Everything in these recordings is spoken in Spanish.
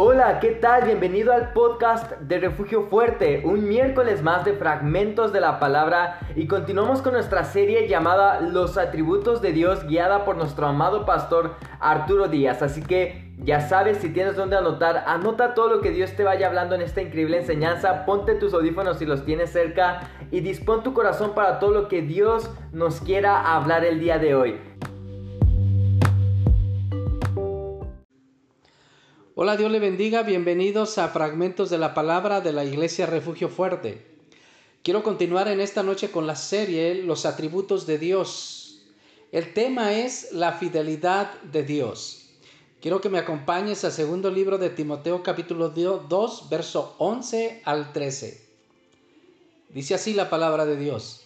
Hola, ¿qué tal? Bienvenido al podcast de Refugio Fuerte, un miércoles más de fragmentos de la palabra y continuamos con nuestra serie llamada Los atributos de Dios guiada por nuestro amado pastor Arturo Díaz. Así que ya sabes, si tienes donde anotar, anota todo lo que Dios te vaya hablando en esta increíble enseñanza, ponte tus audífonos si los tienes cerca y dispón tu corazón para todo lo que Dios nos quiera hablar el día de hoy. Hola, Dios le bendiga, bienvenidos a Fragmentos de la Palabra de la Iglesia Refugio Fuerte. Quiero continuar en esta noche con la serie Los atributos de Dios. El tema es la fidelidad de Dios. Quiero que me acompañes al segundo libro de Timoteo capítulo 2, verso 11 al 13. Dice así la palabra de Dios.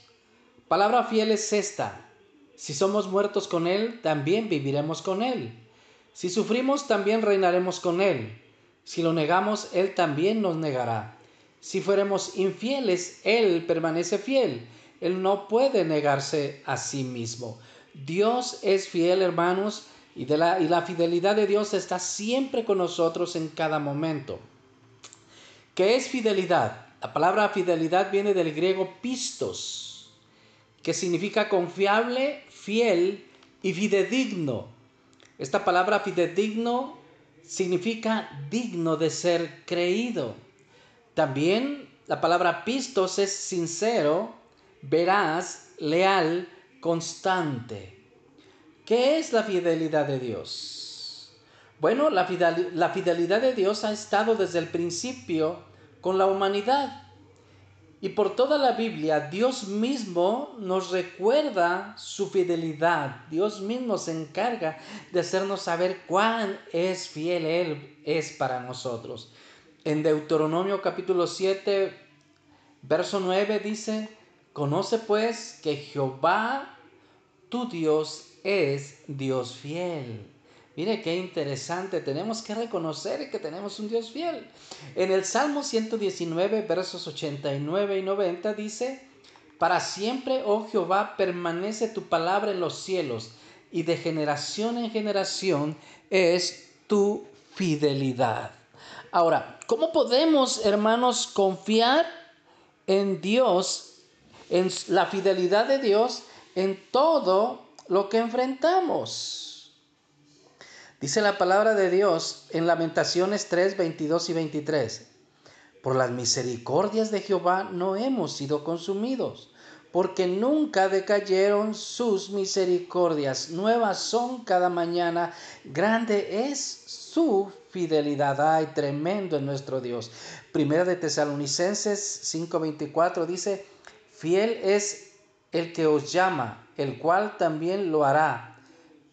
Palabra fiel es esta. Si somos muertos con Él, también viviremos con Él. Si sufrimos, también reinaremos con Él. Si lo negamos, Él también nos negará. Si fuéramos infieles, Él permanece fiel. Él no puede negarse a sí mismo. Dios es fiel, hermanos, y, de la, y la fidelidad de Dios está siempre con nosotros en cada momento. ¿Qué es fidelidad? La palabra fidelidad viene del griego pistos, que significa confiable, fiel y fidedigno. Esta palabra fidedigno significa digno de ser creído. También la palabra pistos es sincero, veraz, leal, constante. ¿Qué es la fidelidad de Dios? Bueno, la fidelidad de Dios ha estado desde el principio con la humanidad. Y por toda la Biblia, Dios mismo nos recuerda su fidelidad. Dios mismo se encarga de hacernos saber cuán es fiel Él es para nosotros. En Deuteronomio capítulo 7, verso 9 dice, conoce pues que Jehová, tu Dios, es Dios fiel Mire qué interesante, tenemos que reconocer que tenemos un Dios fiel. En el Salmo 119, versos 89 y 90 dice, Para siempre, oh Jehová, permanece tu palabra en los cielos, y de generación en generación es tu fidelidad. Ahora, ¿cómo podemos, hermanos, confiar en Dios, en la fidelidad de Dios, en todo lo que enfrentamos? Dice la palabra de Dios en Lamentaciones 3, 22 y 23. Por las misericordias de Jehová no hemos sido consumidos, porque nunca decayeron sus misericordias. Nuevas son cada mañana. Grande es su fidelidad. Ay, tremendo es nuestro Dios. Primera de Tesalonicenses 5:24 dice, fiel es el que os llama, el cual también lo hará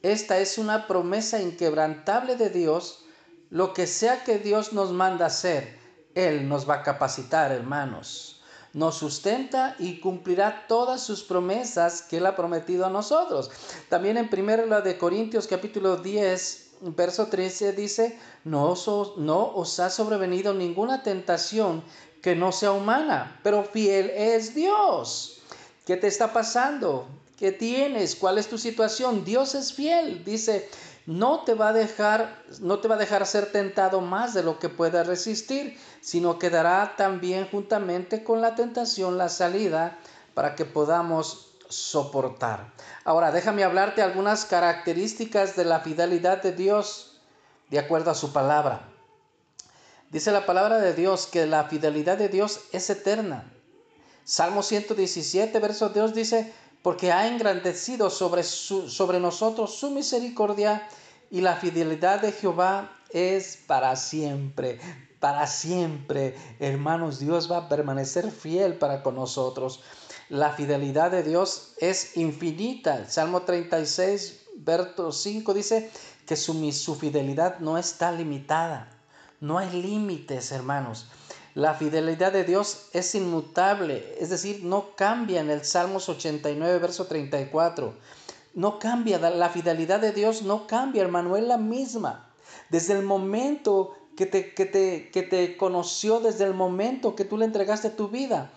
esta es una promesa inquebrantable de Dios. Lo que sea que Dios nos manda hacer, Él nos va a capacitar, hermanos. Nos sustenta y cumplirá todas sus promesas que Él ha prometido a nosotros. También en 1 de Corintios capítulo 10, verso 13 dice, no no os ha sobrevenido ninguna tentación que no sea humana, pero fiel es Dios. ¿Qué te está pasando? ¿Qué tienes? ¿Cuál es tu situación? Dios es fiel. Dice, no te va a dejar, no te va a dejar ser tentado más de lo que puedas resistir, sino que dará también juntamente con la tentación la salida para que podamos soportar. Ahora, déjame hablarte algunas características de la fidelidad de Dios de acuerdo a su palabra. Dice la palabra de Dios que la fidelidad de Dios es eterna. Salmo 117, verso Dios dice, porque ha engrandecido sobre, sobre nosotros su misericordia y la fidelidad de Jehová es para siempre. Para siempre, hermanos, Dios va a permanecer fiel para con nosotros. La fidelidad de Dios es infinita. Salmo 36, verso 5 dice que su, su fidelidad no está limitada. No hay límites, hermanos. La fidelidad de Dios es inmutable, es decir, no cambia en el Salmos 89, verso 34. No cambia, la fidelidad de Dios no cambia, hermano, es la misma. Desde el momento que te, que te, que te conoció, desde el momento que tú le entregaste tu vida,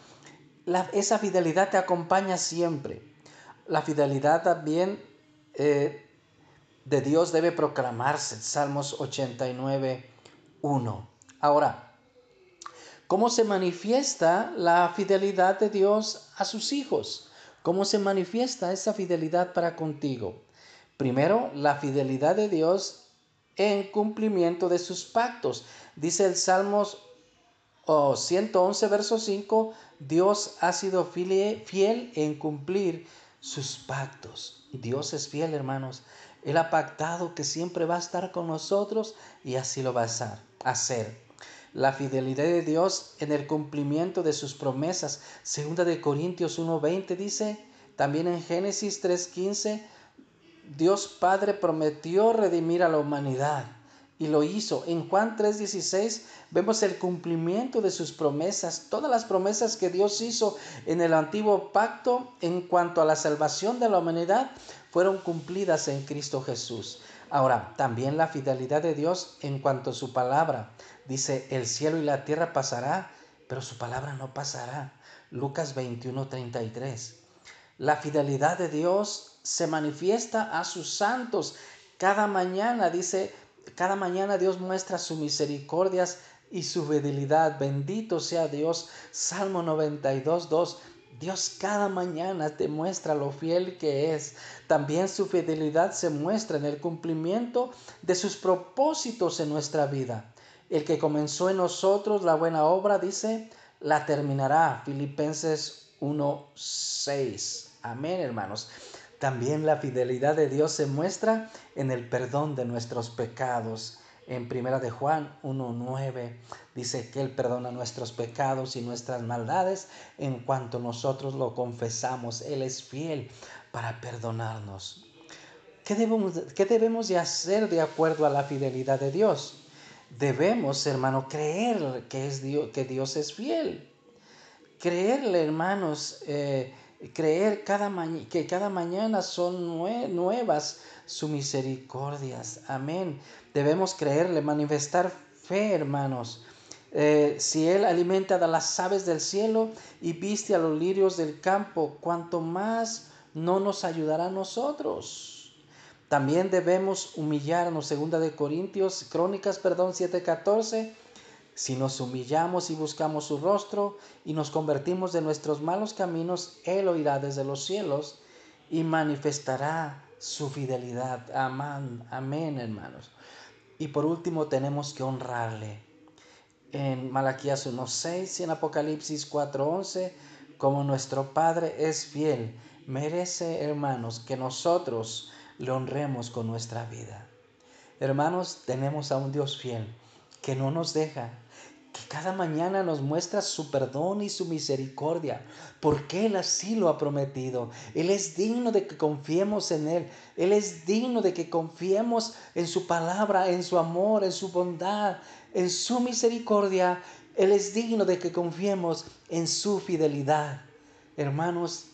esa fidelidad te acompaña siempre. La fidelidad también eh, de Dios debe proclamarse. Salmos 89, 1. Ahora, ¿cómo se manifiesta la fidelidad de Dios a sus hijos? ¿Cómo se manifiesta esa fidelidad para contigo? Primero, la fidelidad de Dios en cumplimiento de sus pactos. Dice el Salmos 111, verso 5, Dios ha sido fiel en cumplir sus pactos. Dios es fiel, hermanos. Él ha pactado que siempre va a estar con nosotros y así lo va a hacer. La fidelidad de Dios en el cumplimiento de sus promesas. Segunda de Corintios 1:20 dice, también en Génesis 3:15, Dios Padre prometió redimir a la humanidad y lo hizo. En Juan 3:16 vemos el cumplimiento de sus promesas, todas las promesas que Dios hizo en el antiguo pacto en cuanto a la salvación de la humanidad fueron cumplidas en Cristo Jesús. Ahora, también la fidelidad de Dios en cuanto a su palabra. Dice, el cielo y la tierra pasará, pero su palabra no pasará. Lucas 21:33. La fidelidad de Dios se manifiesta a sus santos. Cada mañana, dice, cada mañana Dios muestra sus misericordias y su fidelidad. Bendito sea Dios. Salmo 92, 2. Dios cada mañana te muestra lo fiel que es. También su fidelidad se muestra en el cumplimiento de sus propósitos en nuestra vida. El que comenzó en nosotros la buena obra, dice, la terminará. Filipenses 1.6. Amén, hermanos. También la fidelidad de Dios se muestra en el perdón de nuestros pecados. En primera de Juan 1:9 dice que él perdona nuestros pecados y nuestras maldades en cuanto nosotros lo confesamos. Él es fiel para perdonarnos. ¿Qué debemos, qué debemos de hacer de acuerdo a la fidelidad de Dios? Debemos, hermano, creer que, es Dios, que Dios es fiel. Creerle, hermanos, eh, creer cada que cada mañana son nuevas sus misericordias. Amén. Debemos creerle, manifestar fe, hermanos. Eh, si Él alimenta a las aves del cielo y viste a los lirios del campo, cuanto más no nos ayudará a nosotros. También debemos humillarnos, segunda de Corintios, Crónicas, perdón, 7:14 si nos humillamos y buscamos su rostro y nos convertimos de nuestros malos caminos, Él oirá desde los cielos y manifestará su fidelidad. Amén, amén, hermanos. Y por último tenemos que honrarle. En Malaquías 1.6 y en Apocalipsis 4.11, como nuestro Padre es fiel, merece, hermanos, que nosotros le honremos con nuestra vida. Hermanos, tenemos a un Dios fiel que no nos deja, que cada mañana nos muestra su perdón y su misericordia, porque Él así lo ha prometido. Él es digno de que confiemos en Él. Él es digno de que confiemos en su palabra, en su amor, en su bondad, en su misericordia. Él es digno de que confiemos en su fidelidad. Hermanos,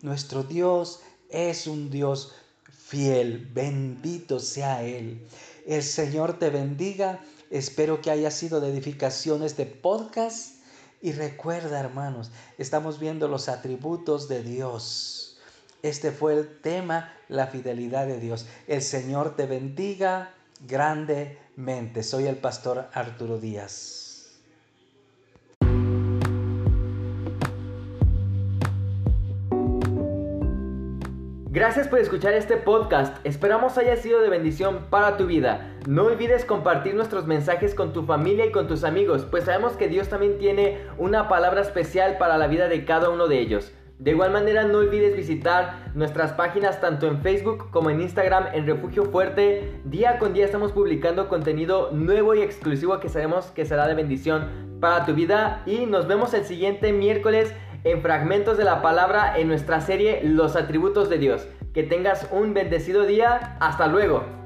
nuestro Dios es un Dios fiel. Bendito sea Él. El Señor te bendiga Espero que haya sido de edificación este podcast. Y recuerda, hermanos, estamos viendo los atributos de Dios. Este fue el tema, la fidelidad de Dios. El Señor te bendiga grandemente. Soy el pastor Arturo Díaz. Gracias por escuchar este podcast, esperamos haya sido de bendición para tu vida. No olvides compartir nuestros mensajes con tu familia y con tus amigos, pues sabemos que Dios también tiene una palabra especial para la vida de cada uno de ellos. De igual manera no olvides visitar nuestras páginas tanto en Facebook como en Instagram en Refugio Fuerte. Día con día estamos publicando contenido nuevo y exclusivo que sabemos que será de bendición para tu vida y nos vemos el siguiente miércoles en fragmentos de la palabra en nuestra serie Los atributos de Dios. Que tengas un bendecido día. Hasta luego.